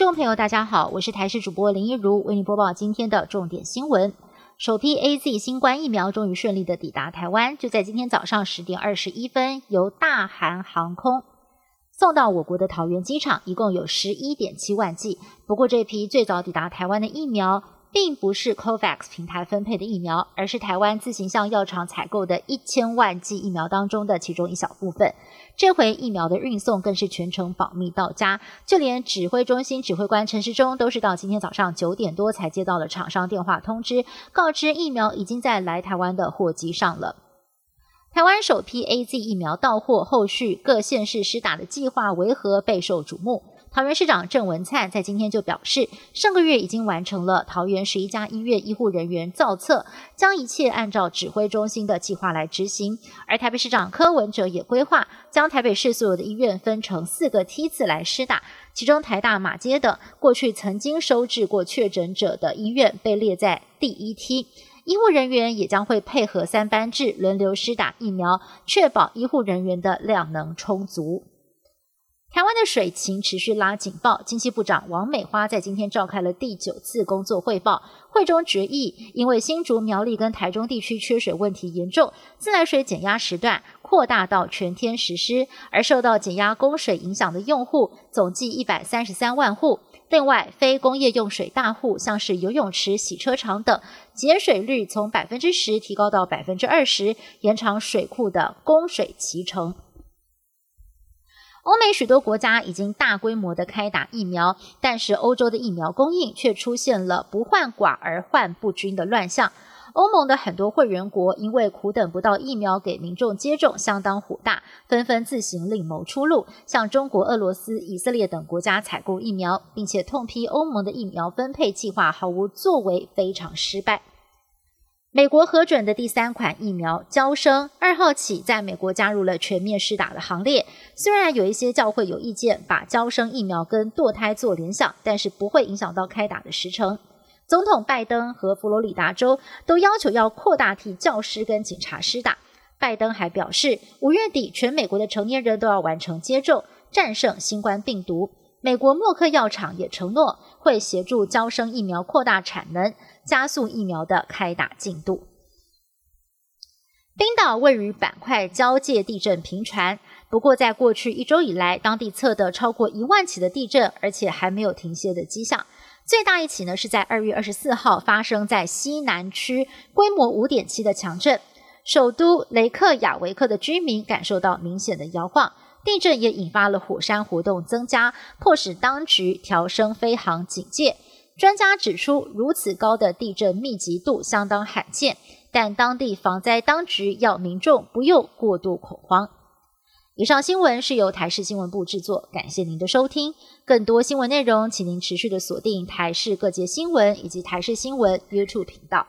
众朋友，大家好，我是台视主播林一如，为您播报今天的重点新闻。首批 A Z 新冠疫苗终于顺利的抵达台湾，就在今天早上十点二十一分，由大韩航空送到我国的桃园机场，一共有十一点七万剂。不过，这批最早抵达台湾的疫苗。并不是 COVAX 平台分配的疫苗，而是台湾自行向药厂采购的一千万剂疫苗当中的其中一小部分。这回疫苗的运送更是全程保密到家，就连指挥中心指挥官陈时中都是到今天早上九点多才接到了厂商电话通知，告知疫苗已经在来台湾的货机上了。台湾首批 A Z 疫苗到货，后续各县市施打的计划为何备受瞩目？桃园市长郑文灿在今天就表示，上个月已经完成了桃园十一家医院医护人员造册，将一切按照指挥中心的计划来执行。而台北市长柯文哲也规划将台北市所有的医院分成四个梯次来施打，其中台大马街的过去曾经收治过确诊者的医院被列在第一梯，医护人员也将会配合三班制轮流施打疫苗，确保医护人员的量能充足。台湾的水情持续拉警报，经济部长王美花在今天召开了第九次工作汇报，会中决议，因为新竹苗栗跟台中地区缺水问题严重，自来水减压时段扩大到全天实施，而受到减压供水影响的用户总计一百三十三万户。另外，非工业用水大户，像是游泳池、洗车场等，节水率从百分之十提高到百分之二十，延长水库的供水期程。欧美许多国家已经大规模的开打疫苗，但是欧洲的疫苗供应却出现了不患寡而患不均的乱象。欧盟的很多会员国因为苦等不到疫苗给民众接种，相当火大，纷纷自行另谋出路，向中国、俄罗斯、以色列等国家采购疫苗，并且痛批欧盟的疫苗分配计划毫无作为，非常失败。美国核准的第三款疫苗交生二号起在美国加入了全面施打的行列。虽然有一些教会有意见把交生疫苗跟堕胎做联想，但是不会影响到开打的时程。总统拜登和佛罗里达州都要求要扩大替教师跟警察施打。拜登还表示，五月底全美国的成年人都要完成接种，战胜新冠病毒。美国默克药厂也承诺会协助交生疫苗扩大产能，加速疫苗的开打进度。冰岛位于板块交界，地震频传。不过，在过去一周以来，当地测得超过一万起的地震，而且还没有停歇的迹象。最大一起呢，是在二月二十四号发生在西南区，规模五点七的强震，首都雷克雅维克的居民感受到明显的摇晃。地震也引发了火山活动增加，迫使当局调升飞航警戒。专家指出，如此高的地震密集度相当罕见，但当地防灾当局要民众不用过度恐慌。以上新闻是由台视新闻部制作，感谢您的收听。更多新闻内容，请您持续的锁定台视各界新闻以及台视新闻 YouTube 频道。